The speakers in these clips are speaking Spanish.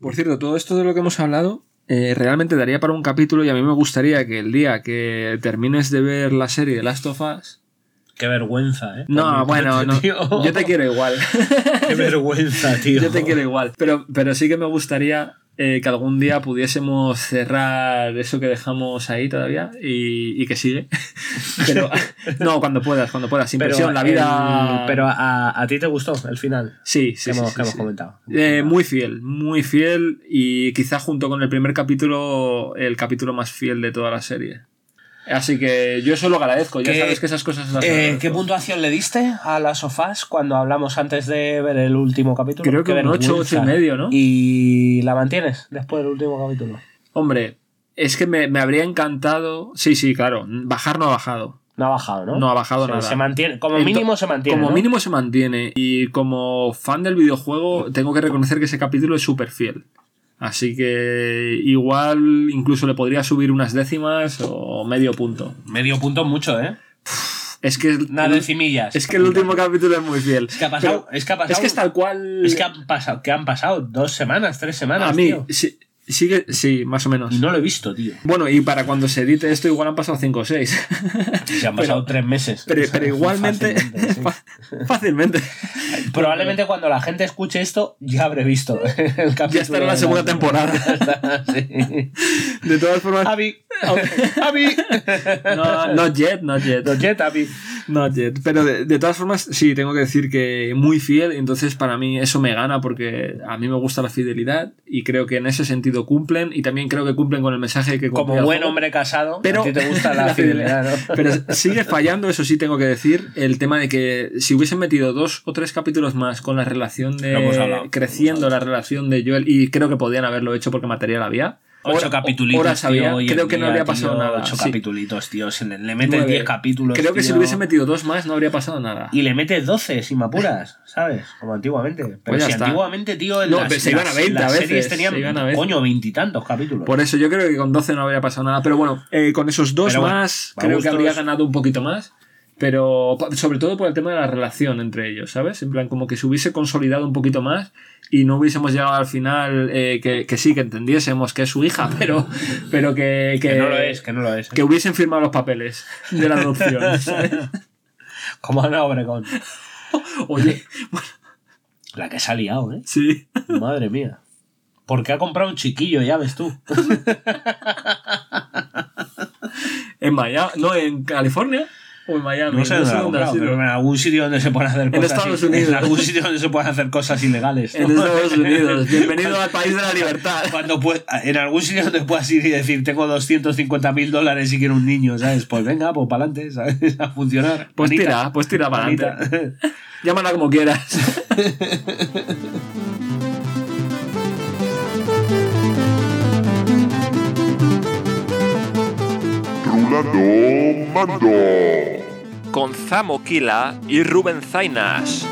Por cierto, todo esto de lo que hemos hablado eh, realmente daría para un capítulo y a mí me gustaría que el día que termines de ver la serie Last of Us... Qué vergüenza, ¿eh? No, bueno, no. Yo te quiero igual. Qué vergüenza, tío. Yo te quiero igual. Pero, pero sí que me gustaría eh, que algún día pudiésemos cerrar eso que dejamos ahí todavía y, y que sigue. pero no, cuando puedas, cuando puedas, sin Pero, presión, la vida. el- pero a, a ti te gustó el final. Sí, sí, que sí, hemos, sí, que hemos comentado. Eh, muy fiel, muy fiel y quizá junto con el primer capítulo, el capítulo más fiel de toda la serie. Así que yo eso lo agradezco, ya ¿Qué- sabes que esas cosas las Eh. ¿Qué puntuación le diste a las sofás cuando hablamos antes de ver el último capítulo? Creo que un ocho, vergüenza. ocho y medio, ¿no? ¿Y la mantienes después del último capítulo? Hombre, es que me, me habría encantado. Sí, sí, claro. Bajar no ha bajado. No ha bajado, ¿no? No ha bajado nada. Se mantiene, como mínimo se mantiene. Como ¿no? mínimo se mantiene. Y como fan del videojuego, tengo que reconocer que ese capítulo es súper fiel. Así que igual incluso le podría subir unas décimas o medio punto. Medio punto mucho, ¿eh? Es que, Una decimillas. es que el último capítulo es muy fiel. Es que ha pasado. Pero es que ha pasado. es que es tal cual. es que han pasado, que han pasado dos semanas, tres semanas. a mí, tío. sí, sigue, sí, más o menos. Y no lo he visto, tío. Bueno, y para cuando se edite esto, igual han pasado 5 o 6. Se han pasado tres meses. Pero, pero igualmente, Fácilmente, sí. fácilmente. Probablemente cuando la gente escuche esto, ya habré visto el capítulo. Ya estará en la segunda temporada. Ya está, sí. De todas formas. Avi, Avi. No, not yet, not yet. Los Jet, Avi. Not yet. Pero de, de todas formas, sí, tengo que decir que muy fiel. y Entonces, para mí, eso me gana porque a mí me gusta la fidelidad y creo que en ese sentido cumplen. Y también creo que cumplen con el mensaje que Como buen juego. hombre casado, Pero- a ti te gusta la, la fidelidad, ¿no? Pero sigue fallando, eso sí tengo que decir, el tema de que si hubiesen metido dos o tres capítulos más con la relación de hablado, creciendo la relación de Joel y creo que podían haberlo hecho porque material había. Ocho horas había, tío, creo que no habría pasado tío, nada. Ocho sí. tío. Se le, le mete Nueve. 10 capítulos. Creo que si le hubiesen metido dos más no habría pasado nada. Y le mete 12 sin me apuras, ¿sabes? Como antiguamente. Pero Pues si está. antiguamente, tío, en No, las, pero se iban a las- 20 a veces, series tenían, se iban a veces. coño, veintitantos capítulos. Por eso yo creo que con 12 no habría pasado nada. Pero bueno, eh, con esos dos Pero más creo que habría ganado un poquito más. Pero sobre todo por el tema de la relación entre ellos, ¿sabes? En plan, como que se hubiese consolidado un poquito más y no hubiésemos llegado al final eh, que, que sí, que entendiésemos que es su hija, pero, pero que, que, no lo es, que no lo es. que hubiesen firmado los papeles de la adopción. ¿sabes? Como Ana Obregón. Oye, La que se ha liado, ¿eh? sí. Madre mía. Porque ha comprado un chiquillo, ya ves tú. En Miami, no, en California o en Miami. No sé dónde comprado, pero en algún sitio donde se pueden hacer cosas. Estados i- Unidos. En algún sitio donde se pueden hacer cosas ilegales. En ¿no? Estados Unidos. Bienvenido al país de la libertad. Cuando pue- en algún sitio donde puedas ir y decir, tengo 250 mil dólares y quiero un niño, ¿sabes? Pues venga, pues para adelante, ¿sabes? A funcionar. Pues tira, pues tira para adelante. Llámala como quieras. Mando. con Zamo Kila y Rubén Zainas.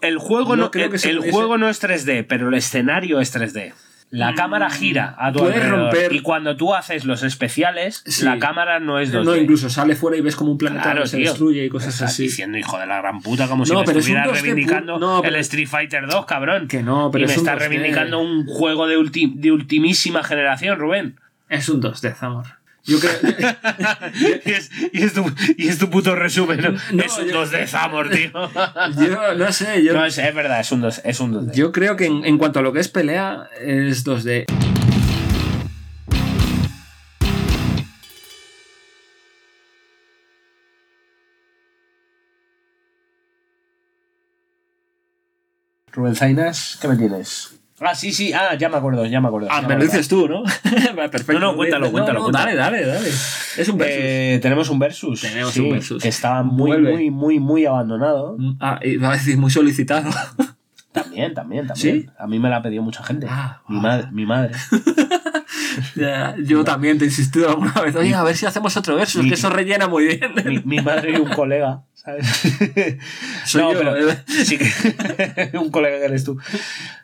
El juego No no, creo el, que se el juego no es 3D, pero el escenario es 3D. La cámara gira a tu Puedes alrededor. romper- Y cuando tú haces los especiales, Sí. la cámara no es 2D. No, incluso sale fuera y ves como un planeta Claro, que se tío. destruye y cosas Estás así. diciendo, hijo de la gran puta, como si No, me pero es un estuviera 2D reivindicando pu- no, pero- el Street Fighter 2, cabrón. Que no, pero y me es un 2D. reivindicando un juego de, ulti- de ultimísima generación, Rubén. Es un 2D, amor. Yo creo. y, es, y es tu, y es tu puto resumen. ¿no? No, es un yo- 2D Zamor, tío. yo no sé, yo, no, es, es verdad, es un 2, es un 2D. yo creo que en, en cuanto a lo que es pelea, es 2D. Rubén Zainas, ¿qué me tienes? Ah, sí, sí, ah, ya me acuerdo, ya me acuerdo. Ah, me lo dices tú, ¿no? Perfecto. No, no, cuéntalo, No, cuéntalo, no, cuéntalo. Dale, dale, dale. Es un versus. Eh, tenemos un versus. Tenemos sí, un versus. Que estaba muy, Vuelve. muy, muy, muy abandonado. Ah, iba a decir muy solicitado. También, también, también. ¿Sí? A mí me la ha pedido mucha gente. Ah, mi, ah. madre, mi madre. Ya, yo también te he insistido alguna vez. Oye, a ver si hacemos otro versus, que eso rellena muy bien. mi, mi madre y un colega, ¿sabes? Soy no, yo, pero ¿eh? sí que un colega que eres tú.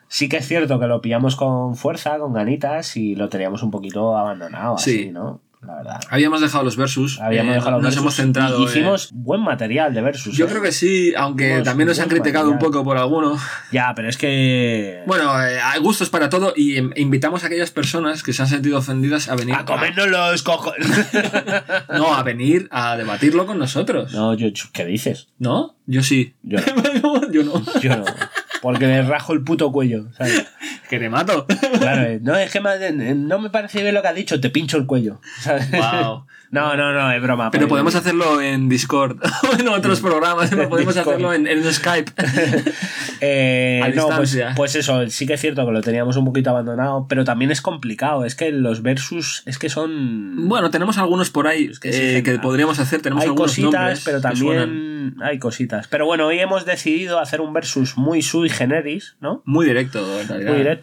Sí que es cierto que lo pillamos con fuerza, con ganitas y lo teníamos un poquito abandonado, así, Sí. ¿no? La verdad. Habíamos dejado los versus. Habíamos eh, dejado los nos versus hemos centrado. y Hicimos buen material de versus. Yo ¿eh? creo que sí, aunque Hicimos también nos han criticado un poco por algunos. Ya, pero es que. Bueno, eh, hay gustos para todo y em- invitamos a aquellas personas que se han sentido ofendidas a venir. a comernos los cojones. No, a venir a debatirlo con nosotros. no, yo, ¿qué dices? ¿No? Yo sí. Yo Yo no. Yo no. Porque le rajo el puto cuello, ¿sabes? Que te mato. Claro, eh, no, es que me- no me parece bien lo que has dicho, te pincho el cuello. ¿sabes? Wow. No, no, no, es broma. Pero podemos hacerlo en Discord o en otros programas. ¿no? Podemos Discord. hacerlo en, en Skype. Eh, A no, pues, pues eso, sí que es cierto que lo teníamos un poquito abandonado, pero también es complicado. Es que los versus es que son. Bueno, tenemos algunos por ahí que sí, eh, gente. que podríamos hacer. Tenemos hay algunos cositas, nombres pero también hay cositas. Pero bueno, hoy hemos decidido hacer un versus muy sui generis, ¿no? Muy directo, en realidad. Muy directo.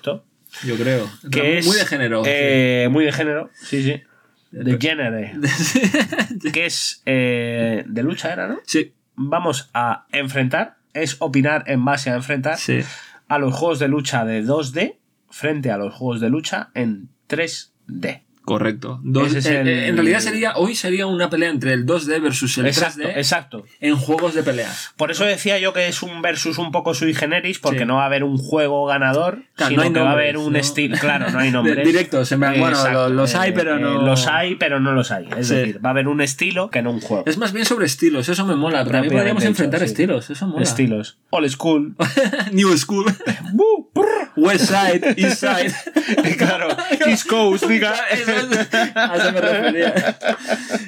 Yo creo. Que es, muy de género. eh, muy de género, sí, sí. De género. que es eh, de lucha, era, ¿no? sí, Vamos a enfrentar, es opinar en base a enfrentar sí. a los juegos de lucha de 2D frente a los juegos de lucha en 3D. Correcto. Dos- Ese es eh, el- eh, En realidad sería hoy sería una pelea entre el 2D versus el Exacto, 3D exacto. en juegos de pelea. Por eso decía yo que es un versus un poco sui generis, porque Sí. no va a haber un juego ganador, Claro, sino no hay que va a haber un ¿no? estilo. Claro, no hay nombres. Directos, en plan, bueno, Exacto, los hay, pero eh, no- Los hay, pero no los hay. Es Sí. decir, va a haber un estilo que no un juego. Es más bien sobre estilos, eso me mola. También podríamos enfrentar sí. estilos, eso mola. Estilos. Old school. New School. West Side, East Side. claro. East Coast, diga. Eso es- a eso me refería.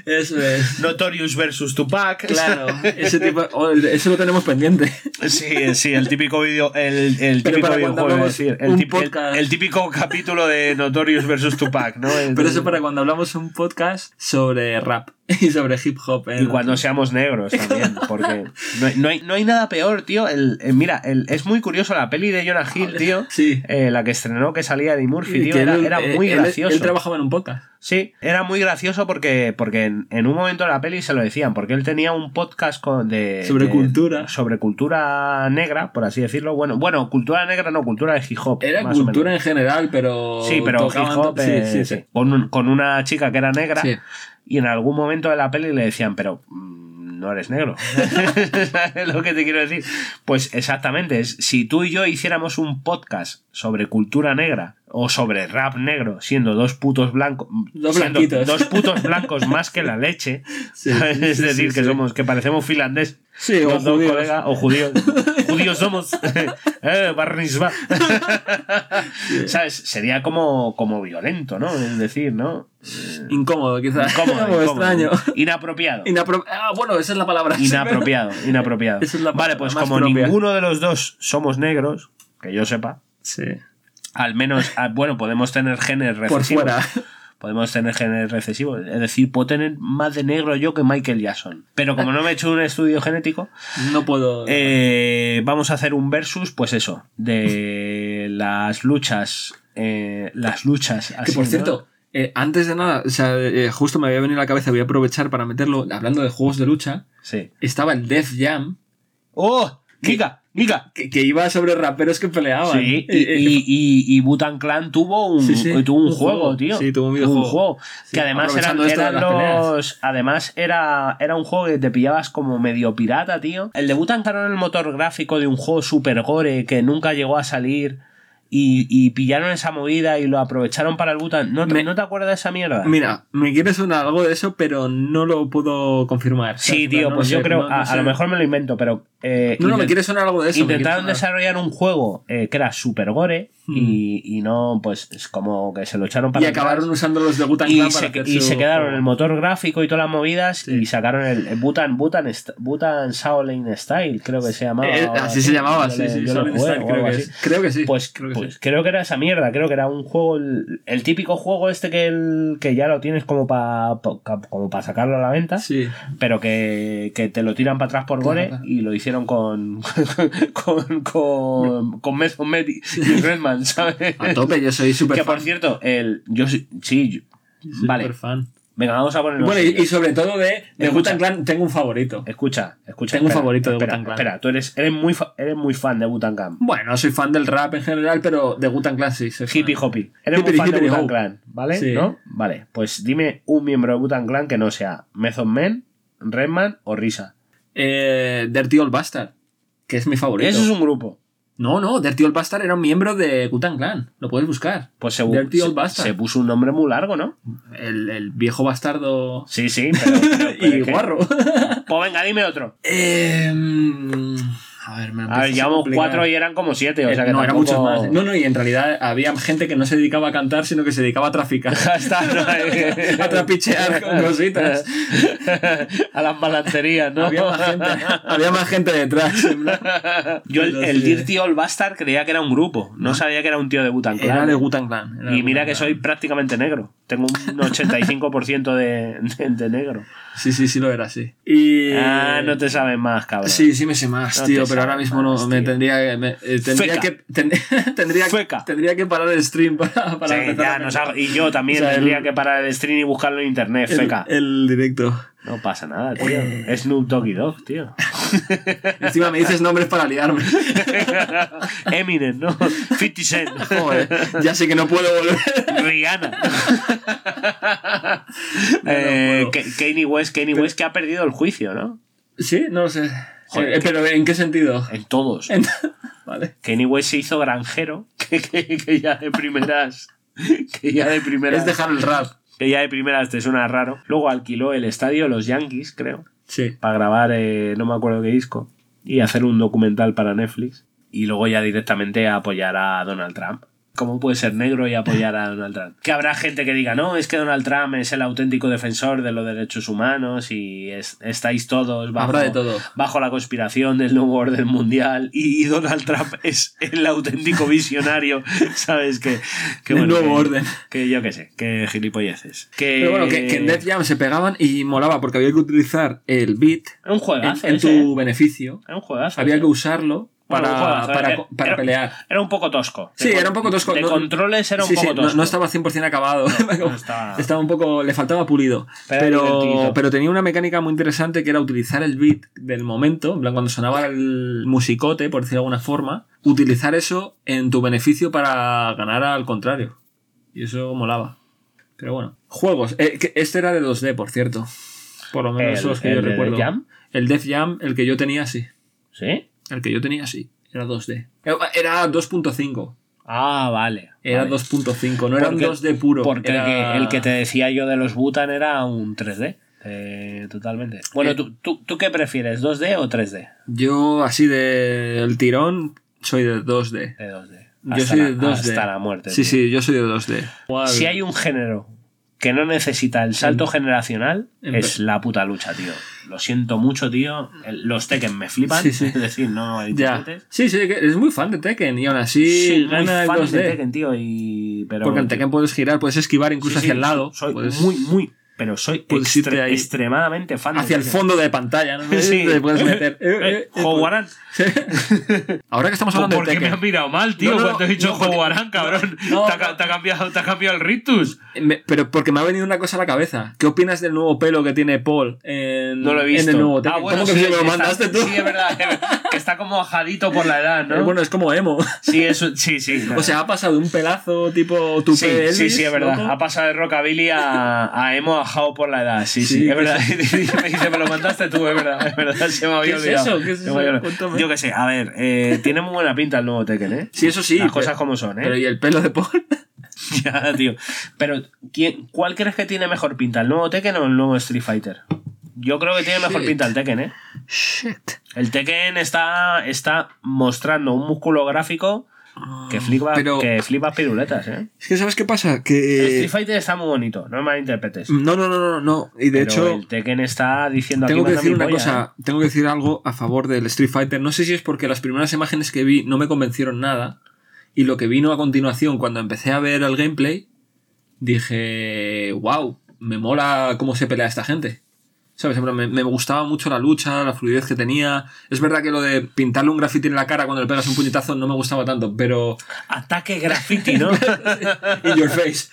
Eso es. Notorious versus Tupac. Claro, ese tipo, oh, eso lo tenemos pendiente. Sí, sí, el típico vídeo, el, el típico videojuego, decir, el, un tip- el- típico capítulo de Notorious versus Tupac, ¿no? El- Pero eso para cuando hablamos un podcast sobre rap y sobre hip hop. ¿eh? Y cuando seamos negros también, porque no hay, no hay, no hay nada peor, tío. El, el- mira, el- es muy curioso la peli de Jonah Hill, tío. Sí. eh, la que estrenó que salía Eddie Murphy, tío. Era, él- era eh, muy él- gracioso. Él, trabajaba en un podcast. Sí, era muy gracioso porque, porque en, en un momento de la peli se lo decían, porque él tenía un podcast con- de, Sobre de- cultura. Sobre cultura negra, por así decirlo. Bueno, bueno, cultura negra no, cultura de hip hop. Era más o cultura menos. en general, pero. Sí, pero hip hop, sí, eh, sí, sí. sí. Con, un- con una chica que era negra Sí. y en algún momento de la peli le decían, pero mm, no eres negro. ¿Sabes lo que te quiero decir? Pues exactamente, es, si tú y yo hiciéramos un podcast sobre cultura negra o sobre rap negro, siendo dos putos blancos, Dos dos putos blancos más que la leche, es decir, sí, que sí. somos, que parecemos finlandés. Sí, o dos judíos. colegas, o judíos. judíos somos. eh, barnisba. ¿Sabes? Sería como, como violento, ¿no? Es decir, ¿no? Incómodo, quizás. Incómodo, extraño. Inapropiado. Inapro- ah, bueno, esa es la palabra. Inapropiado, inapropiado. Esa es la vale, pues como propia. ninguno de los dos somos negros, que yo sepa, Sí. Al menos, ah, bueno, podemos tener genes Por recesivos. fuera. Podemos tener genes recesivos. Es decir, puedo tener más de negro yo que Michael Jackson. Pero como no me he hecho un estudio genético, No puedo. eh, vamos a hacer un versus, pues eso, de las luchas. eh, las luchas. que así, por ¿no? cierto, eh, antes de nada, o sea, eh, justo me había venido a la cabeza, voy a aprovechar para meterlo, hablando de juegos de lucha, Sí. estaba el Death Jam, ¡Oh! ¡Giga! ¡Giga! que, que iba sobre raperos que peleaban. Sí, y, y, y, y Wu-Tang Clan tuvo un, Sí, sí, tuvo un, un juego, juego. tío. Sí, tuvo un videojuego. Sí, que además eran, los. Además, era, era un juego que te pillabas como medio pirata, tío. El de Wu-Tang Clan era el motor gráfico de un juego super gore que nunca llegó a salir. Y, y pillaron esa movida y lo aprovecharon para el Wu-Tang. ¿No, te- Me- ¿No te acuerdas de esa mierda? Mira, me quiere sonar algo de eso, pero no lo puedo confirmar. Sí, tío, No pues yo sé, creo. no- no a, lo mejor me lo invento, pero. eh, No, no, me quiere sonar algo de eso. Intentaron desarrollar un juego eh, que era super gore. Y, y no, pues es como que se lo echaron para Y atrás. acabaron usando los de Clan y se, y su se quedaron el motor gráfico y todas las movidas Sí. y sacaron el, el Butan, Butan, Butan Shaolin Style, creo que se llamaba. Eh, así se llamaba, sí, sí, Style, creo que es. Creo que sí. Pues, creo que pues sí. creo que era esa mierda, creo que era un juego, el, el típico juego este que, el, que ya lo tienes como para como para sacarlo a la venta, Sí. pero que, que te lo tiran para atrás por gore Claro. y lo hicieron hicieron con. con. con. con Method Man y y A tope, yo soy súper Que por fan. cierto, el. Yo sí. sí, yo- Soy vale. fan. Venga, vamos a ponerlo. Bueno, y, y sobre todo de, de. Wu-Tang Clan tengo un favorito. Escucha, escucha. Tengo un espera, favorito de Wu-Tang Clan. Espera, tú eres, eres, muy, fa- eres muy fan de Wu-Tang Clan. Bueno, soy fan del rap en general, pero de Wu-Tang Clan sí. soy fan. Hippie hoppy. Eres muy fan de Wu-Tang ho. Clan, ¿vale? Sí. ¿No? Vale, pues dime un miembro de Wu-Tang Clan que no sea Method Man, Redman o Risa. Eh, Dirty Old Bastard, que es mi favorito. Eso es un grupo. No, no, Dirty Old Bastard era un miembro de Wu-Tang Clan. Lo puedes buscar. Pues se, Dirty Old Bastard. se puso un nombre muy largo, ¿no? El, el viejo bastardo Sí, sí, pero. pero- pero y guarro. Pues venga, dime otro. Eh, a ver, me lo A ver, empiezas llevamos complicar. cuatro y eran como siete. O sea que Eh, no, eran tampoco- muchos más. No, no, y en realidad había gente que no se dedicaba a cantar, sino que se dedicaba a traficar. A trapichear con cositas. a las balancerías, ¿no? había, más gente, había más gente detrás. Yo el, el. Dirty Old Bastard creía que era un grupo. No sabía que era un tío de Wu-Tang Clan. Era de Wu-Tang Clan. era Y mira que soy prácticamente negro. Tengo un 85% de, de, de negro. Sí, sí, sí lo era, sí. Y... Ah, no te sabes más, cabrón. Sí, sí me sé más, No tío, pero ahora mismo no me tío. tendría, que- me- eh, tendría Feca. que ten- tendría, Feca. tendría que parar el stream para, para Sí, ya hago- y yo también O sea, el- tendría que parar el stream y buscarlo en internet, el, feca. el directo. No pasa nada, tío. Eh. Snoop Doggy Dogg, tío. Encima me dices nombres para liarme. Eminem, ¿no? 50 Cent. Joder, ya sé que no puedo volver. Rihanna. eh, puedo. Ka- Kanye West, Kanye West que ha perdido el juicio, ¿no? Sí, no lo sé. Joder, Eh, pero ¿en qué sentido? En todos. En- Vale. Kanye West se hizo granjero, que, que- que ya de primeras. Que ya de primeras. Es dejar el rap. Que ya de primeras te suena raro. Luego alquiló el estadio Los Yankees, creo, Sí. para grabar, eh, no me acuerdo qué disco, y hacer un documental para Netflix. Y luego ya directamente apoyar a Donald Trump. ¿Cómo puede ser negro y apoyar a Donald Trump? Que habrá gente que diga, no, es que Donald Trump es el auténtico defensor de los derechos humanos y es- estáis todos bajo, Habrá de todo. bajo la conspiración del nuevo orden mundial y Donald Trump es el auténtico visionario, ¿sabes? Que, que El nuevo que- orden. Que yo qué sé, que gilipolleces. Que, Pero bueno, que, que en Def Jam se pegaban y molaba porque había que utilizar el beat un en, juegazo. en ese, tu ¿eh? beneficio. Era un juegazo. Había ese. que usarlo para, para, era- para era- pelear. Era un poco tosco. Sí, De era un poco tosco. De no- controles era un sí, poco sí, no- tosco. No, estaba 100% acabado. no estaba- estaba un poco. Le faltaba pulido. Pero Pero, tenía una mecánica muy interesante que era utilizar el beat del momento, en plan, cuando sonaba el musicote, por decirlo de alguna forma, utilizar eso en tu beneficio para ganar al contrario. Y eso molaba. Pero bueno. Juegos. Eh, este era de 2D, por cierto. Por lo menos ¿El- los que el yo recuerdo. Def Jam? El Def Jam, el que yo tenía, sí. ¿Sí? El que yo tenía, sí. Era 2D. Era 2.5. Ah, vale. Era vale. 2.5, no era un Porque- 2D puro. Porque el, era- que, el que te decía yo de los Butan era un 3D. eh, totalmente. Bueno, Eh. ¿tú, tú, tú qué prefieres? ¿2D o 3D? Yo, así del tirón, soy de 2D. De 2D. Yo Hasta soy la- de 2D. Hasta la muerte. Sí, tío. sí, yo soy de 2D. Si hay un género que no necesita el salto generacional, en- es la puta lucha, tío. Lo siento mucho, tío. Los Tekken me flipan. Sí, sí. Es decir, no hay Ya. Sí, sí, es muy fan de Tekken y aún así Sí, muy gana el fan 2D. de Tekken, tío. Y... Pero, Porque en Tekken puedes girar, puedes esquivar incluso hacia el lado. Soy puedes- muy, muy. Pero soy puedes extre- irte ahí. extremadamente fan de hacia el Tekken. fondo de pantalla, ¿no? Sí. Te puedes meter. Eh, eh, eh, Joguarán. Ahora que estamos hablando ¿Por de qué me Tekken. has mirado mal, tío? No, no, cuando he dicho Joguarán, cabrón. no, te, ha, te cambiado, te ha cambiado el rictus. Me- pero porque me ha venido una cosa a la cabeza. ¿Qué opinas del nuevo pelo que tiene Paul en, No lo he visto. en el nuevo Tekken? Ah, bueno, ¿Cómo que sí, me lo está- mandaste tú? Sí, es verdad. que está como ajadito por la edad, ¿no? Eh, Bueno, es como emo. sí, eso, sí, sí. O sea, ha pasado de un pelazo tipo tu Sí, sí, sí, es verdad. Ha pasado de rockabilly a, a emo ajado por la edad. Sí, sí, Sí, es verdad. ¿qué me dice, me lo mandaste tú, es verdad. Es verdad, se me había ¿Qué es olvidado. eso? ¿Qué es eso? Cuéntame. Yo qué sé, a ver, eh, tiene muy buena pinta el nuevo Tekken, ¿eh? Sí, eso sí. Las pero- cosas como son, ¿eh? Pero ¿y el pelo de Paul? Ya, tío. Pero, ¿quién, ¿cuál crees que tiene mejor pinta? ¿El nuevo Tekken o el nuevo Street Fighter? Yo creo que tiene mejor Shit. pinta el Tekken, ¿eh? Shit. El Tekken está, está mostrando un músculo gráfico que flipa, Pero- que flipa piruletas, ¿eh? Es que, ¿sabes qué pasa? El Que. Street Fighter está muy bonito, no me malinterpretes. No, no, no, no, no. Y de Pero hecho, el Tekken está diciendo tengo aquí que decir una polla, cosa. ¿eh? Tengo que decir algo a favor del Street Fighter. No sé si es porque las primeras imágenes que vi no me convencieron nada. Y lo que vino a continuación, cuando empecé a ver el gameplay, dije, wow, me mola cómo se pelea esta gente. ¿Sabes? Me, me gustaba mucho la lucha, la fluidez que tenía. Es verdad que lo de pintarle un grafiti en la cara cuando le pegas un puñetazo no me gustaba tanto, pero. Ataque graffiti, ¿no? In your face.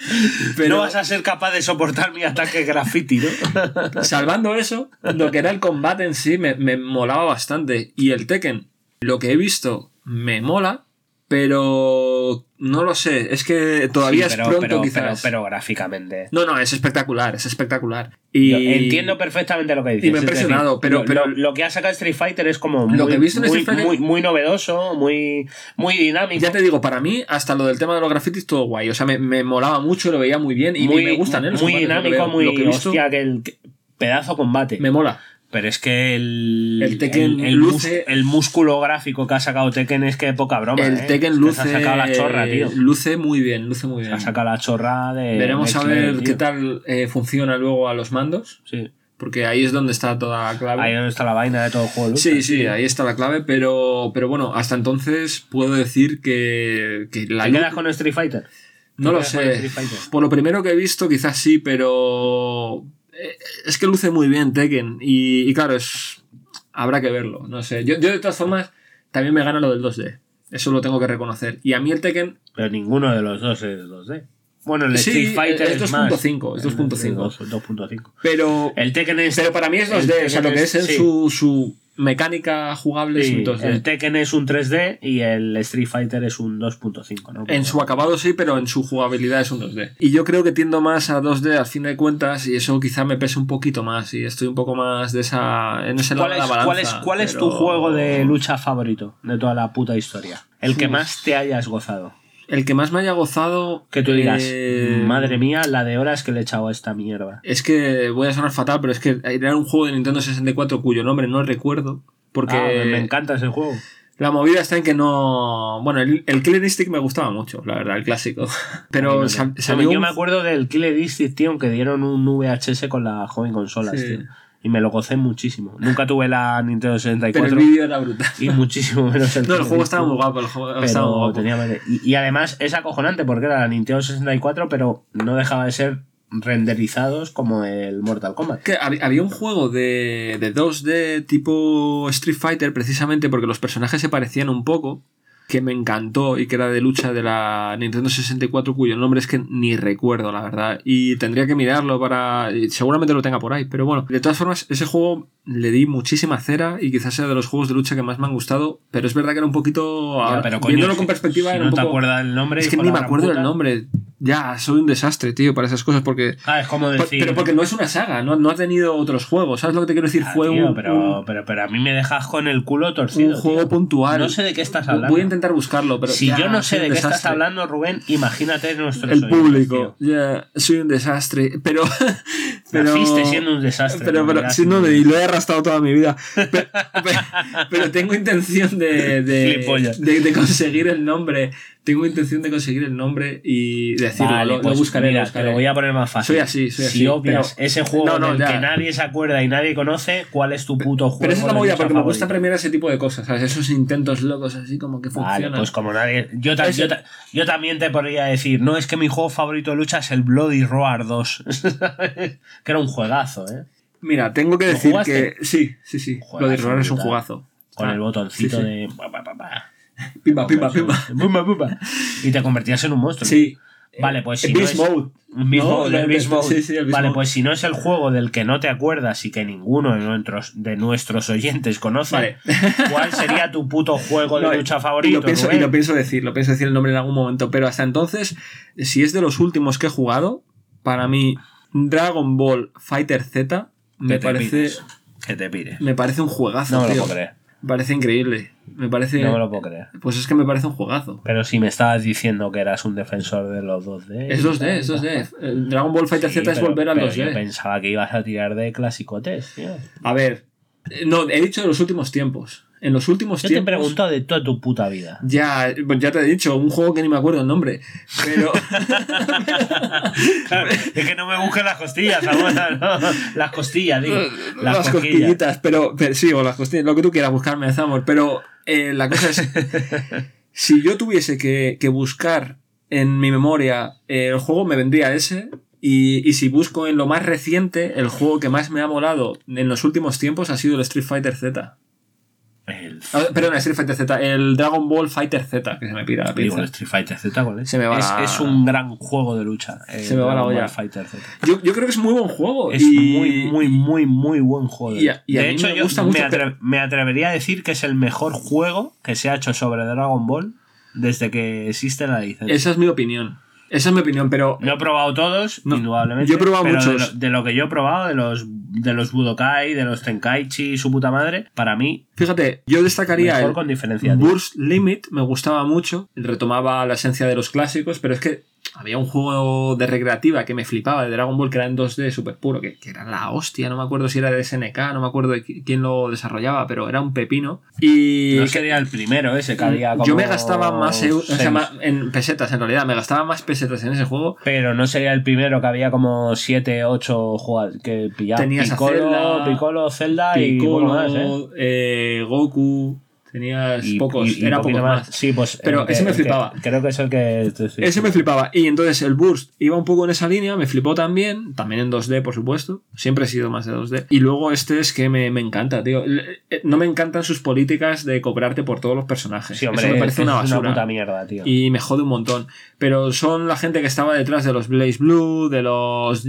Pero No vas a ser capaz de soportar mi ataque graffiti, ¿no? salvando eso, lo que era el combate en sí me, me molaba bastante. Y el Tekken, lo que he visto, me mola, pero no lo sé. Es que todavía Sí, es pronto, pero, quizás. pero- pero gráficamente. No, no, es espectacular, es espectacular. Y Yo entiendo perfectamente lo que dices. y me ha decir, impresionado, pero- lo, pero- lo- lo que ha sacado Street Fighter es como muy, Lo que he visto en muy, Fighter- muy- muy novedoso, muy, muy dinámico. Ya te digo, para mí, hasta lo del tema de los grafitis, todo guay. O sea, me, me molaba mucho, lo veía muy bien y muy, me gustan, ¿eh? Los muy combates, lo que dinámico, muy Lo que he visto, hostia, que el pedazo combate. me mola. Pero es que el, El Tekken el, el luce- mus- el músculo gráfico que ha sacado Tekken es que poca broma. el ¿eh? Tekken Es luce, ha sacado la chorra, tío. luce muy bien, luce muy bien. ha sacado la chorra de. Veremos a ver qué tal eh, funciona luego a los mandos, Sí. porque ahí es donde está toda la clave. Ahí donde está la vaina de todo el juego. lucha. Sí, sí, ahí está la clave, pero, pero bueno, hasta entonces puedo decir que, que la ¿Te lu- quedas con Street Fighter? No ¿Te lo sé. Por lo primero que he visto, quizás sí, pero eh, es que luce muy bien Tekken y, y claro, es habrá que verlo. No sé. Yo, yo de todas formas también me gana lo del 2D. Eso lo tengo que reconocer. Y a mí el Tekken Pero ninguno de los dos es 2D. Bueno, el Sí, Street Fighter es es, más. 2.5, es 2.5. Es 2.5. pero El Tekken es. pero para mí es 2D, el o sea, lo que es en sí. su, su mecánica jugable Sí, es un 2D. el Tekken es un 3D y el Street Fighter es un 2.5, ¿no? En su acabado sí, pero en su jugabilidad es un 2D. Y yo creo que tiendo más a 2D al fin de cuentas y eso quizá me pese un poquito más y estoy un poco más de esa en ese lado ¿Cuál de es, la balanza. cuál es, cuál es tu juego de lucha favorito de toda la puta historia? El que más te hayas gozado. El que más me haya gozado Que tú digas, eh, madre mía, la de horas que le he echado a esta mierda. Es que voy a sonar fatal, pero es que era un juego de Nintendo 64 cuyo nombre no recuerdo porque Ah, me, encanta ese juego. la movida está en que no, bueno, el, el Killer Instinct me gustaba mucho, la verdad, el clásico. Pero no Yo me acuerdo del Killer Instinct, tío, que dieron un VHS con la joven consolas, Sí. tío. Y me lo gocé muchísimo. Nunca tuve la Nintendo pero el 64 vídeo era brutal. y muchísimo menos el No, el juego estaba muy guapo, el juego estaba muy guapo. tenía y, y además es acojonante porque era la Nintendo 64, pero no dejaba de ser renderizados como el Mortal Kombat. Que hab- había un juego de, de 2D tipo Street Fighter precisamente porque los personajes se parecían un poco que me encantó y que era de lucha de la Nintendo 64 cuyo nombre es que ni recuerdo la verdad. Y tendría que mirarlo para seguramente lo tenga por ahí pero bueno. De todas formas ese juego le di muchísima cera y quizás sea de los juegos de lucha que más me han gustado pero es verdad que era un poquito Ya, pero coño, viéndolo con perspectiva si era no un te poco acuerdas del nombre, es que ni me acuerdo puta. nombre ya soy un desastre tío para esas cosas porque Ah, es como por- decir. pero porque no es una saga, no, no ha tenido otros juegos. ¿Sabes lo que te quiero decir? Ah, Fue tío, un, pero, un- pero, pero a mí me dejas con el culo torcido. un juego tío. puntual. No sé de qué estás hablando. Voy a intentar buscarlo, pero. si ya, yo no sé de qué estás hablando, Rubén, imagínate nuestro El público. Ya, soy un desastre. Pero. pero Naciste siendo un desastre. Pero, pero, sí, no, y lo he arrastrado toda mi vida. Pero, tengo intención de, de, de, de conseguir el nombre. Tengo intención de conseguir el nombre y decirlo. Vale, lo, lo pues buscaré. mira, lo te buscaré. lo voy a poner más fácil. Soy así, soy así, Si obvias pero- ese juego No, no, del ya. que nadie se acuerda y nadie conoce, ¿cuál es tu puto juego? Pero esa es la de movida, lucha porque me gusta premiar ese tipo de cosas, ¿sabes? Esos intentos locos así como que Vale, funcionan. pues como nadie. Yo, ta- Ese- yo, ta- yo también te podría decir, no, es que mi juego favorito de lucha es el Bloody Roar 2. que era un juegazo, ¿eh? Mira, tengo que ¿Lo decir jugaste? que. Sí, sí, sí. Juegazo de Roar es un jugazo. Con Ah, el botoncito sí, sí. de. Pimba, pimba, pimba. Bumba, bumba. Y te convertías en un monstruo. Sí. Vale, pues si El no es- Mode. No, el el- Beast Mode. sí, sí, el Beast vale, Mode. pues si no es el juego del que no te acuerdas y que ninguno de nuestros, de nuestros oyentes conoce, Vale. ¿cuál sería tu puto juego de No, lucha y favorito? lo pienso, y lo pienso decir, lo pienso decir el nombre en algún momento, pero hasta entonces, si es de los últimos que he jugado, para mí Dragon Ball Fighter Z me parece. Que te pires. me parece un juegazo, No me lo tío. puedo creer. Me parece increíble. Me parece, No me lo puedo creer. pues es que me parece un juegazo. Pero si me estabas diciendo que eras un defensor de los 2D. Es 2D, es 2D. El Dragon Ball Fighter Sí, Z es volver al pero 2D. Yo pensaba que ibas a tirar de clasicotes, tío. A ver, no, he dicho de los últimos tiempos. En los últimos Yo te tiempos. pregunto de toda tu puta vida. Ya, pues ya te he dicho, un juego que ni me acuerdo el nombre. Pero. Claro, es que no me busques las costillas, ahora, ¿no? Las costillas, digo. Las, las cosquillitas, pero, pero sí, o las costillas, lo que tú quieras buscarme, Zamor. Pero eh, la cosa es. si yo tuviese que, que buscar en mi memoria eh, el juego, me vendría ese. Y, y si busco en lo más reciente, el juego que más me ha molado en los últimos tiempos ha sido el Street Fighter Z. El, Ah, perdón, Street Fighter Z, el Dragon Ball Fighter Z, que se me pira la digo, el Street Fighter Z, ¿cuál es? Se me va es, la- es un gran juego de lucha. el Se me va la Dragon olla. Fighter Z. Yo, yo creo que es muy buen juego. Es y- muy, muy, muy, muy buen juego. y a- y a de mí hecho, me yo gusta me, mucho, atre- me atrevería a decir que es el mejor juego que se ha hecho sobre Dragon Ball desde que existe la licencia. Esa es mi opinión. Esa es mi opinión, pero No he probado todos, No, indudablemente. yo he probado pero de muchos. lo, de lo que yo he probado, de los, de los Budokai, de los Tenkaichi su puta madre, para mí, fíjate, yo destacaría mejor el con diferencia. Burst Limit, me gustaba mucho. Retomaba la esencia de los clásicos, pero es que había un juego de recreativa que me flipaba de Dragon Ball que era en 2D súper puro, que, que era la hostia. No me acuerdo si era de SNK, no me acuerdo de qui- quién lo desarrollaba, pero era un pepino. Y No sería el primero ese que había como yo me gastaba más eu- o sea, seis. ma- en pesetas en realidad, me gastaba más pesetas en ese juego. Pero no sería el primero que había como 7, 8 jugadores que pillaba. Tenías a Piccolo, Zelda, Piccolo, Zelda y Piccolo, poco más, ¿eh? eh, Goku, tenías Y- pocos, y- era pocos más. Sí, pues. Pero que- ese me que- flipaba. creo que es el que. estoy Ese me flipaba. Y entonces el Burst iba un poco en esa línea, me flipó también, también en 2D, por supuesto. Siempre he sido más de 2D. Y luego este es que me, me encanta, tío. Eh, No me encantan sus políticas de cobrarte por todos los personajes. Sí, hombre, Eso me parece una basura. puta mierda, tío. y me jode un montón. Pero son la gente que estaba detrás de los Blaze Blue, de los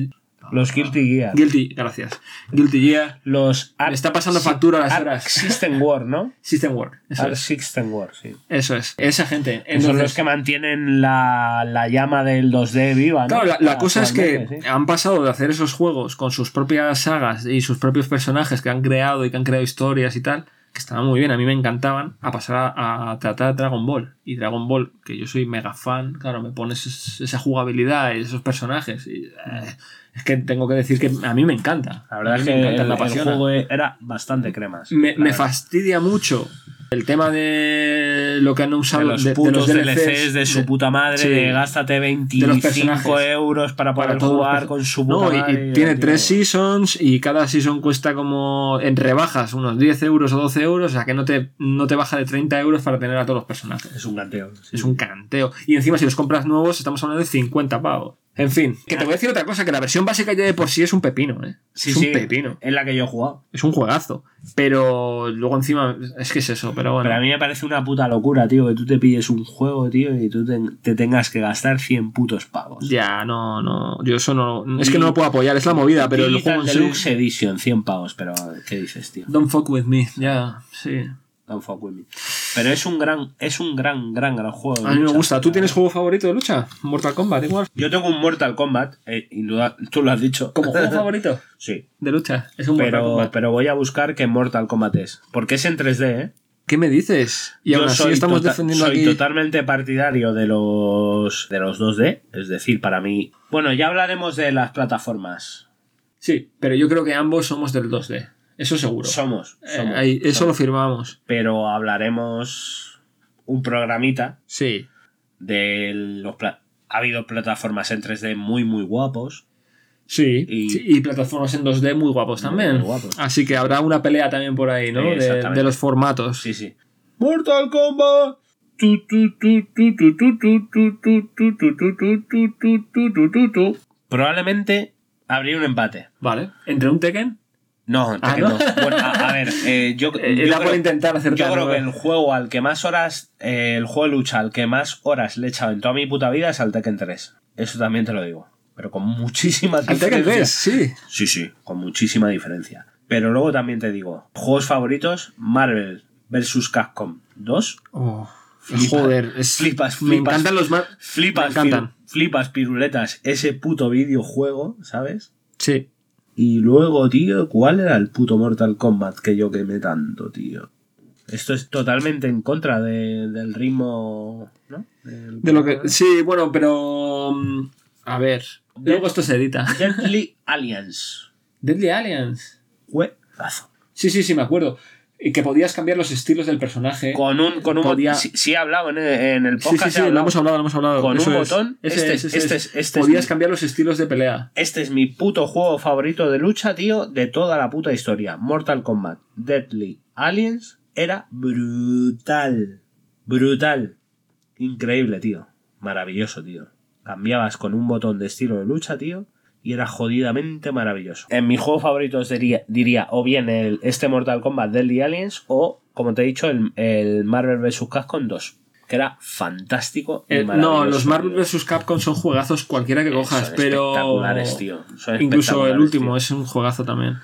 Los Guilty Gear. Guilty, gracias. Guilty Gear. Los Me está pasando factura a las horas. System War, ¿no? System. Eso es. System War, sí. Eso es. Esa gente. Son los que mantienen la, la llama del 2D viva, ¿no? Claro, la, la cosa es que sí. han pasado de hacer esos juegos con sus propias sagas y sus propios personajes que han creado y que han creado historias y tal, que estaban muy bien, a mí me encantaban, a pasar a, a tratar Dragon Ball. Y Dragon Ball, que yo soy mega fan, claro, me pones es- esa jugabilidad y esos personajes. Y, eh, es que tengo que decir que a mí me encanta. La verdad es me que encanta, el, me el apasiona. juego era bastante cremas. Me, me fastidia mucho el tema de lo que han usado de los de, de los DLCs, de su puta madre, sí. de gástate 25 personajes. euros para poder para jugar con su No, puta y- y, madre. tiene tres seasons y cada season cuesta como en rebajas unos 10 euros o 12 euros, o sea que no te, no te baja de 30 euros para tener a todos los personajes. Es un canteo. sí. Es un canteo. Y encima si los compras nuevos estamos hablando de 50 pavos. En fin, que te voy a decir otra cosa, que la versión básica ya de por sí es un pepino, ¿eh? Sí, es un sí, pepino. Es la que yo he jugado. Es un juegazo. Pero luego encima, es que es eso, pero bueno. Pero a mí me parece una puta locura, tío, que tú te pilles un juego, tío, y tú te, te tengas que gastar 100 putos pavos. Ya, no, no. Yo eso no. Es que no lo puedo apoyar, es la movida, pero el juego en sí. Deluxe Edition, 100 pavos, pero ¿qué dices, tío? Don't fuck with me, ya, sí. Don't fuck with me. Pero es un gran, es un gran, gran, gran juego. de A mí me lucha. gusta. ¿Tú tienes juego favorito de lucha? Mortal Kombat, igual. Yo tengo un Mortal Kombat, eh, induda- tú lo has dicho. ¿Como juego favorito? Sí. De lucha. Es un Mortal Pero, Kombat. pero voy a buscar qué Mortal Kombat es. Porque es en 3D, ¿eh? ¿Qué me dices? Y Yo aún así soy, estamos tota- defendiendo soy aquí. totalmente partidario de los, de los 2D. Es decir, para mí. Bueno, ya hablaremos de las plataformas. Sí, pero yo creo que ambos somos del 2D. Eso seguro. Somos. somos eh, ahí, eso somos. lo firmamos. Pero hablaremos un programita. Sí. De los ha habido plataformas en 3D muy, muy guapos. Sí, y, y plataformas en 2D muy guapos también. Muy guapos. Así que habrá una pelea también por ahí, ¿no? Sí, de, de, los formatos. Sí, sí. Mortal Kombat. Probablemente habría un empate. Vale. ¿Entre un Tekken? No, Ah, ¿no? no. Bueno, a, a ver, eh, yo, Eh, yo creo, intentar acertar. yo creo que el juego al que más horas, eh, el juego de lucha al que más horas le he echado en toda mi puta vida es al Tekken 3. Eso también te lo digo. Pero con muchísima Al Tekken diferencia. 3, sí. Sí, sí, con muchísima diferencia. Pero luego también te digo, juegos favoritos, Marvel vs. Capcom 2. Oh, Flipas, joder, es, flipas, me flipas. encantan los más. Flipas, Me encantan. flipas piruletas, ese puto videojuego, ¿sabes? Sí. Y luego, tío, ¿cuál era el puto Mortal Kombat que yo quemé tanto, tío? Esto es totalmente en contra de- del ritmo, ¿no? Del- De lo que. Sí, bueno, pero. mm, A ver. Luego esto se edita. Deadly Alliance. Deadly Alliance. Juegazo. Sí, sí, sí, me acuerdo. Y que podías cambiar los estilos del personaje. Con un, con un Podía- botón. Sí, sí he hablado en, en el Sí, podcast. sí, he sí, lo hemos hablado, lo hemos hablado. Con Eso un es. botón, este es, es- ese este es. es- este es Podías mi- cambiar los estilos de pelea. Este es mi puto juego favorito de lucha, tío, de toda la puta historia. Mortal Kombat Deadly Aliens era brutal. Brutal. Increíble, tío. Maravilloso, tío. Cambiabas con un botón de estilo de lucha, tío. Y era jodidamente maravilloso. En mis juegos favoritos diría, diría o bien el, este Mortal Kombat Deadly Aliens o, como te he dicho, el, el Marvel vs. Capcom 2, que era fantástico. y Eh, no, los Marvel vs. Capcom son juegazos cualquiera que cojas, Son pero. espectaculares, tío. Son Incluso el último tío. es un juegazo también.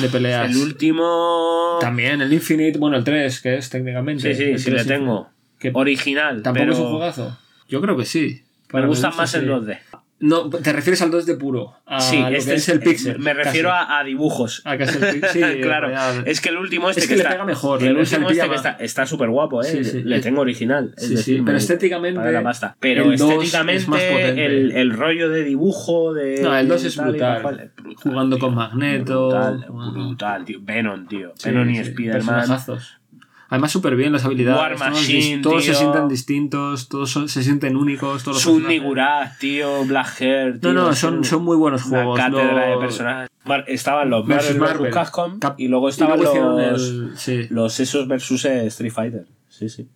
De peleas. El último. También, el Infinite, bueno, el 3, que es técnicamente. Sí, sí, el sí, le 3 tengo. Que Original. Tampoco pero es un juegazo. Yo creo que sí. Me mi gustan más sí. en 2D. No, te refieres al 2D puro. A sí, lo este que es el pixel. Me refiero a, a dibujos. Ah, que es el pi- sí, claro. Es que el último este Es que que, le está. pega mejor, El último este que está está súper guapo, ¿eh? Sí, sí. Le tengo original. Es Sí, sí, decir, pero me- estéticamente, para la pasta. Pero el 2 es estéticamente, más potente. el, el rollo de dibujo de. No, el 2 es brutal. Jugando tío. con Magneto. Brutal, brutal, tío. Venom, tío. Venom y Spider-Man. Además, súper bien las habilidades. War todos Machine, todos se sienten distintos, todos son- se sienten únicos. Todos los Sun. Nigurat, tío. Black Hair, tío. No, no, son, son muy buenos juegos. cátedra Lo- de personajes. Mar- estaban los Marvel vs. Marvel. Capcom Cap- y luego estaban luego los, el- sí. los esos versus eh, Street Fighter. Sí, sí.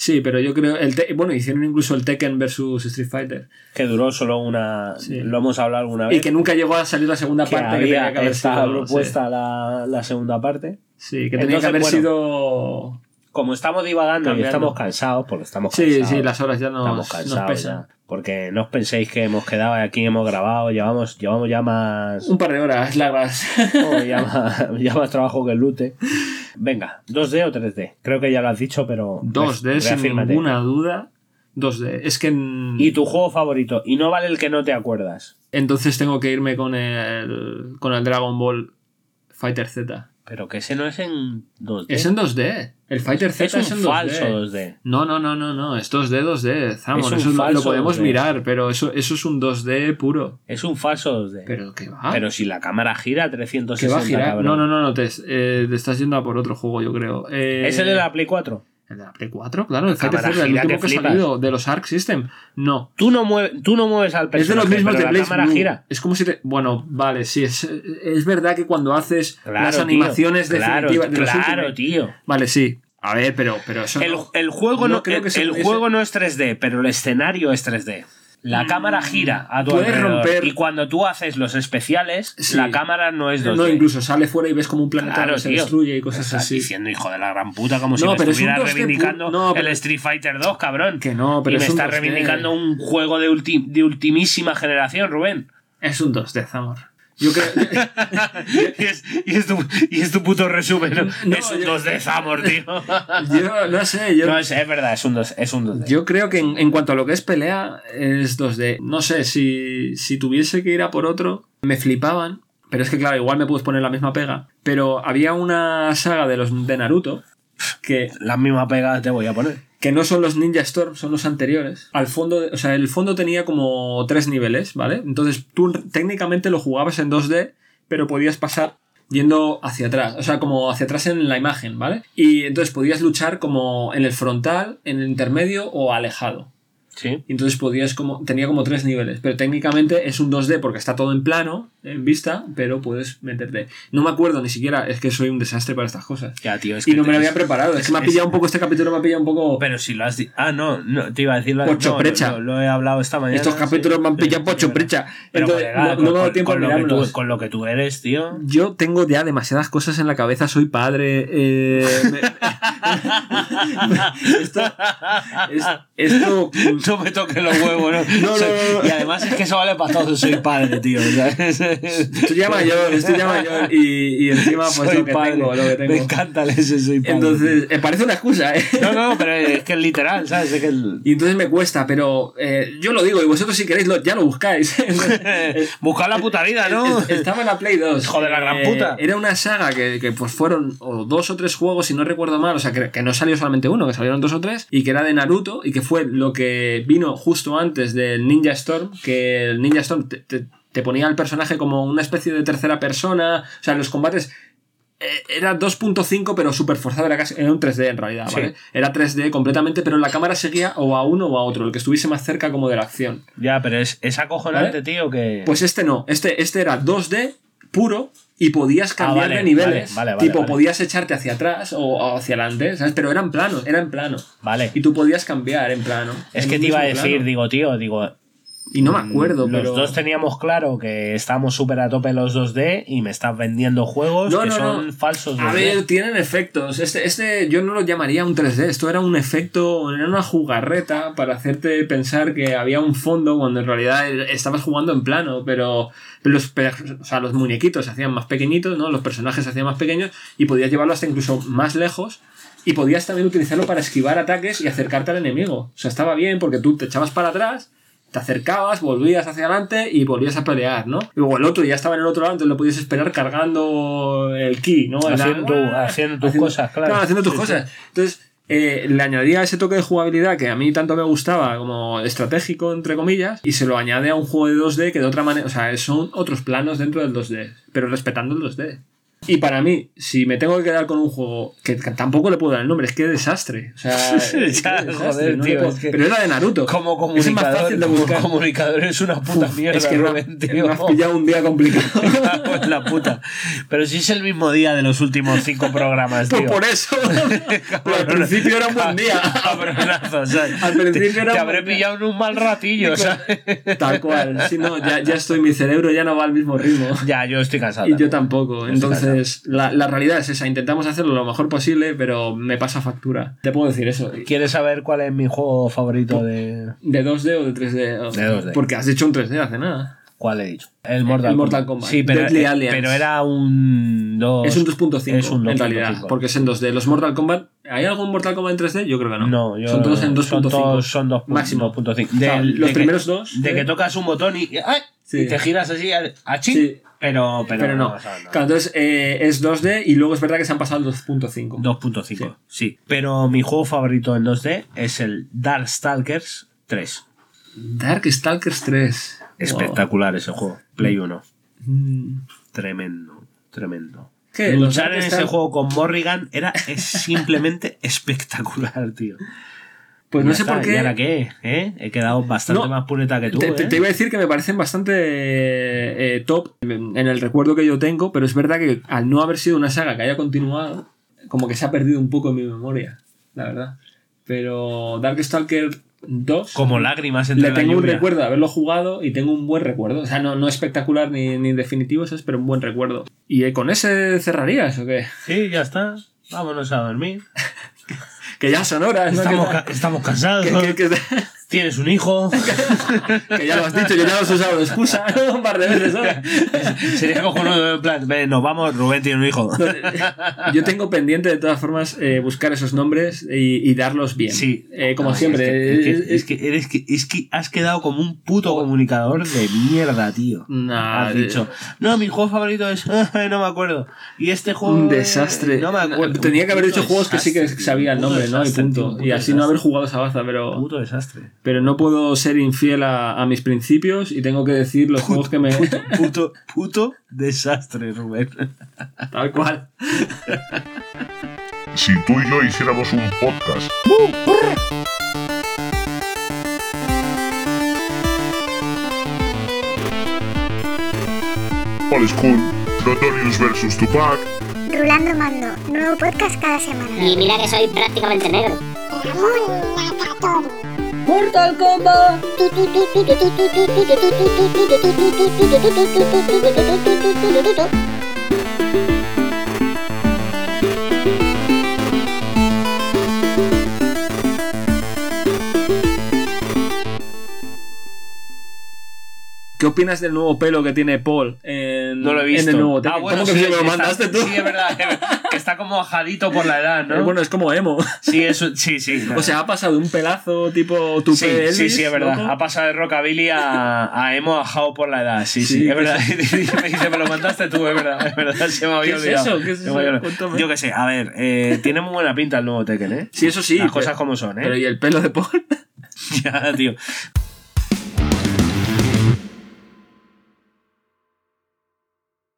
Sí, pero yo creo. El te- bueno, hicieron incluso el Tekken versus Street Fighter. Que duró solo una. Sí. Lo hemos hablado alguna vez. Y que nunca llegó a salir la segunda que parte. que había tenía que haber estaba sido- propuesta la, la segunda parte. Sí, sí, que tenía Entonces, que haber bueno, sido. Como estamos divagando y Cambiando. estamos cansados, porque estamos Sí, cansados. sí, las horas ya nos, estamos nos cansados pesan. ya. Porque no os penséis que hemos quedado aquí, hemos grabado, llevamos, llevamos ya más. Un par de horas largas. Oh, ya, más ya más trabajo que el lute. Venga, ¿2D o 3D? Creo que ya lo has dicho, pero. 2D, sin ninguna duda. 2D. Es que. en- ¿Y tu juego favorito? Y no vale el que no te acuerdas. Entonces tengo que irme con el, con el Dragon Ball Fighter Z. Pero que ese no es en 2D. Es en 2D. El Fighter Z Es es, un en 2D. falso 2D. No, no, no, no, no. Es 2D, 2D. Zamor, Es eso lo- podemos 2D. mirar, pero eso, eso es un 2D puro. Es un falso 2D. Pero que va. Pero si la cámara gira a que 360, va a girar. cabrón. No, no, no, no. Te, eh, te estás yendo a por otro juego, yo creo. Eh, ¿Es el de la Play 4? El de la Play 4, claro. El Fighter cámara Z, el último que ha salido de los Arc System. No. Tú no, mueves, tú no mueves al Es de personaje, los mismos de la Blaze cámara Blue. gira. Es como si te. Bueno, vale, sí. Es, es verdad que cuando haces Claro, las tío. animaciones Claro, definitivas de los claro, tío. Vale, sí. A ver, pero, pero eso. El, no- el juego, no, creo el, que el juego no es 3D, pero el escenario es 3D. La cámara gira a tu Puedes alrededor. romper- Y cuando tú haces los especiales, Sí. la cámara no es 2D. No, incluso sale fuera y ves como un planeta Claro, que se tío. destruye y cosas Estás así. diciendo, hijo de la gran puta, como si No, me pero es un estuviera 2D reivindicando pu- no, pero- el Street Fighter 2, cabrón. Que no, pero y me es un estás 2D. reivindicando un juego de, ulti- de ultimísima generación, Rubén. Es un 2D, Zamor. Yo creo. y, es, y es tu, y es tu puto resumen, ¿no? No, es un yo- 2D Zamor, tío. yo no sé, yo. no, es, es verdad, es un 2, es un 2D. Yo creo que en, en cuanto a lo que es pelea, es 2D. No sé, si, si tuviese que ir a por otro, me flipaban. Pero es que, claro, igual me puedes poner la misma pega. Pero había una saga de los de Naruto que, La misma pega te voy a poner. Que no son los Ninja Storm, son los anteriores. Al fondo, o sea, el fondo tenía como tres niveles, ¿vale? Entonces tú técnicamente lo jugabas en 2D, pero podías pasar yendo hacia atrás, o sea, como hacia atrás en la imagen, ¿vale? Y entonces podías luchar como en el frontal, en el intermedio o alejado. Sí. Y entonces podías como. Tenía como tres niveles. Pero técnicamente es un 2D porque está todo en plano, en vista, pero puedes meterte. No me acuerdo ni siquiera, es que soy un desastre para estas cosas. Ya, tío, es Y no me lo había preparado. Es, que me ha es- pillado un poco este capítulo, me ha pillado un poco. Pero si lo has dicho. Ah, no, no, te iba a decir lo, Pocho no, precha. Lo, lo he hablado esta mañana. Estos capítulos sí. me han pillado Sí, pocho precha. Pero Entonces, colega, no, con, no me ha dado con- tiempo con a lo que mirarlos. tú, con lo que tú eres, tío. Yo tengo ya demasiadas cosas en la cabeza, soy padre. eh, me- esto, es- esto No me toques los huevos, ¿no? No, no, no. Y además es que eso vale para todo, soy padre, tío. ¿sabes? Estoy ya mayor, estoy ya mayor y, y encima pues Soy lo que padre. tengo, lo que tengo. Me encanta el ese soy padre. Entonces, eh, parece una excusa, ¿eh? No, no, pero es que es literal, ¿sabes? Es que el... Y entonces me cuesta, pero eh, yo lo digo y vosotros si queréis lo, ya lo buscáis. Buscar la puta vida, ¿no? Es- Estaba en la Play 2. Hijo de la gran Eh, puta. Era una saga que, que, pues fueron o dos o tres juegos, si no recuerdo mal. O sea, que, que no salió solamente uno, que salieron dos o tres. Y que era de Naruto y que fue lo que vino justo antes del Ninja Storm. Que el Ninja Storm te, te- te ponía al personaje como una especie de tercera persona. O sea, los combates eh, era 2.5 pero súper forzado, era, casi, era un 3D en realidad, Sí. ¿vale? Era 3D completamente, pero la cámara seguía o a uno o a otro, el que estuviese más cerca como de la acción. Ya, pero es, es acojonante, ¿Vale? tío, que... Pues este no, este, este era 2D puro y podías cambiar Ah, vale, de niveles. vale, vale, tipo, podías echarte hacia atrás o, o hacia adelante, ¿sabes? Pero era en plano, era en plano. Vale. Y tú podías cambiar en plano. Es en que te iba a decir, plano. digo, tío, digo, Y no me acuerdo, Los pero. dos teníamos claro que estábamos súper a tope los 2D y me estás vendiendo juegos No, que no, son no. falsos 2D. A ver, tienen efectos. Este, este yo no lo llamaría un 3D. Esto era un efecto, era una jugarreta para hacerte pensar que había un fondo cuando en realidad estabas jugando en plano. Pero, los, o sea, los muñequitos se hacían más pequeñitos, ¿no? Los personajes se hacían más pequeños y podías llevarlo hasta incluso más lejos. Y podías también utilizarlo para esquivar ataques y acercarte al enemigo. O sea, estaba bien porque tú te echabas para atrás te acercabas, volvías hacia adelante y volvías a pelear, ¿no? Y luego el otro ya estaba en el otro lado, entonces lo podías esperar cargando el ki, ¿no? Haciendo tu- haciendo tus cosas, claro. haciendo tus Sí, cosas. Entonces, eh, le añadía ese toque de jugabilidad que a mí tanto me gustaba como estratégico, entre comillas, y se lo añade a un juego de 2D que de otra manera, o sea, son otros planos dentro del 2D, pero respetando el 2D. Y para mí, si me tengo que quedar con un juego que tampoco le puedo dar el nombre, es que desastre. O sea, es Ya, desastre, joder, no tío, puedo- es que pero era de Naruto. Como Es comunicador, fácil de como comunicador es una puta mierda, es que tío. me has pillado un día complicado. En la puta. Pero si es el mismo día de los últimos cinco programas, Pues tío. por eso. Pero al principio era un buen día. Cabronazo, ¿sabes? Al principio era Te habré pillado en un mal ratillo, ¿sabes? Tal cual. Si no, ya, ya estoy, mi cerebro ya no va al mismo ritmo. Ya, yo estoy cansado. Y yo tampoco. Entonces, la, la realidad es esa. Intentamos hacerlo lo mejor posible, pero me pasa factura. Te puedo decir eso. ¿Quieres saber cuál es mi juego favorito de. ¿De 2D o de 3D? De 2D. Porque has dicho un 3D hace nada. ¿Cuál he dicho? El Mortal, El Mortal Kombat. Sí, pero, eh, pero era un 2. Es un 2.5 Es un en 2.5. realidad. Porque es en 2D. Los Mortal Kombat. ¿Hay algún Mortal Kombat en 3D? Yo creo que no. No, yo, son todos en 2.5. Son, todos- son 2.5. Máximo. 2.5. O sea, los de primeros que, dos, De ¿eh? que tocas un botón y. ¡ay! Sí. y te giras así a, a Sí. Pero, pero, Pero no. Claro, entonces eh, es 2D y luego es verdad que se han pasado al 2.5. 2.5, sí. Pero mi juego favorito en 2D es el Darkstalkers 3. Darkstalkers 3. Espectacular ese juego. Play 1. Mm. Tremendo, tremendo. Luchar en ese juego con Morrigan era es simplemente espectacular, tío. Pues no sé está. por qué. ¿Y ahora qué? ¿Eh? He quedado bastante No, más pureta que tú. Te, ¿eh? te iba a decir que me parecen bastante eh, top en el recuerdo que yo tengo, pero es verdad que al no haber sido una saga que haya continuado, como que se ha perdido un poco en mi memoria, la verdad. Pero Darkstalker 2 Como lágrimas entre le la tengo un recuerdo de haberlo jugado y tengo un buen recuerdo. O sea, no, no espectacular ni, ni definitivo, ¿sabes? pero un buen recuerdo. ¿Y con ese cerrarías o qué? Sí, ya está. Vámonos a dormir. Que ya son horas, ¿no? Estamos, Que- ca- estamos cansados. que- que- que- Tienes un hijo. que ya lo has dicho, que ya lo has usado de excusa un par de veces. ¿no? Sería cojonudo en plan, "Ven, nos vamos, Rubén tiene un hijo. Yo tengo pendiente de todas formas eh, buscar esos nombres y, y darlos bien. Sí. Eh, como Ah, siempre. Es que, eh, es, que, eres que, es que has quedado como un puto comunicador de mierda, tío. Nah, Has dicho, no, mi juego favorito es. no me acuerdo. Y este juego. un eh, desastre. No me acuerdo. Tenía que haber dicho juegos que sí que desastre, sabía el nombre, ¿no? Y desastre, punto. tío, y así no haber desastre. jugado esa baza, pero, Puto desastre. Pero no puedo ser infiel a, a mis principios y tengo que decir los juegos que me. Puto, puto desastre, Rubén. Tal cual. Si tú y yo hiciéramos un podcast. Old School, Notorious vs Tupac, Rulando Mando, nuevo podcast cada semana. Y mira que soy prácticamente negro. Mortal. ¿Qué opinas del nuevo pelo que tiene Paul en, No lo he visto. en el nuevo? Ah, bueno, ¿Cómo que sí, me lo está- mandaste tú? Sí, es verdad. Que está como ajadito por la edad, Eh, ¿no? Bueno, es como emo. Sí, eso, sí, sí. O sea, ha pasado de un pelazo tipo tu Sí, sí, sí, es verdad. Ha pasado de rockabilly a, a emo ajado por la edad. Sí, sí, Sí, es verdad. me dice, me lo mandaste tú, es verdad. Es verdad, se me había ¿Qué es eso? ¿Qué es eso? Cuéntame. Yo qué sé, a ver, eh, tiene muy buena pinta el nuevo Tekken, ¿eh? Sí, eso sí. Las pero- cosas como son, ¿eh? Pero ¿y el pelo de Paul? ya, tío.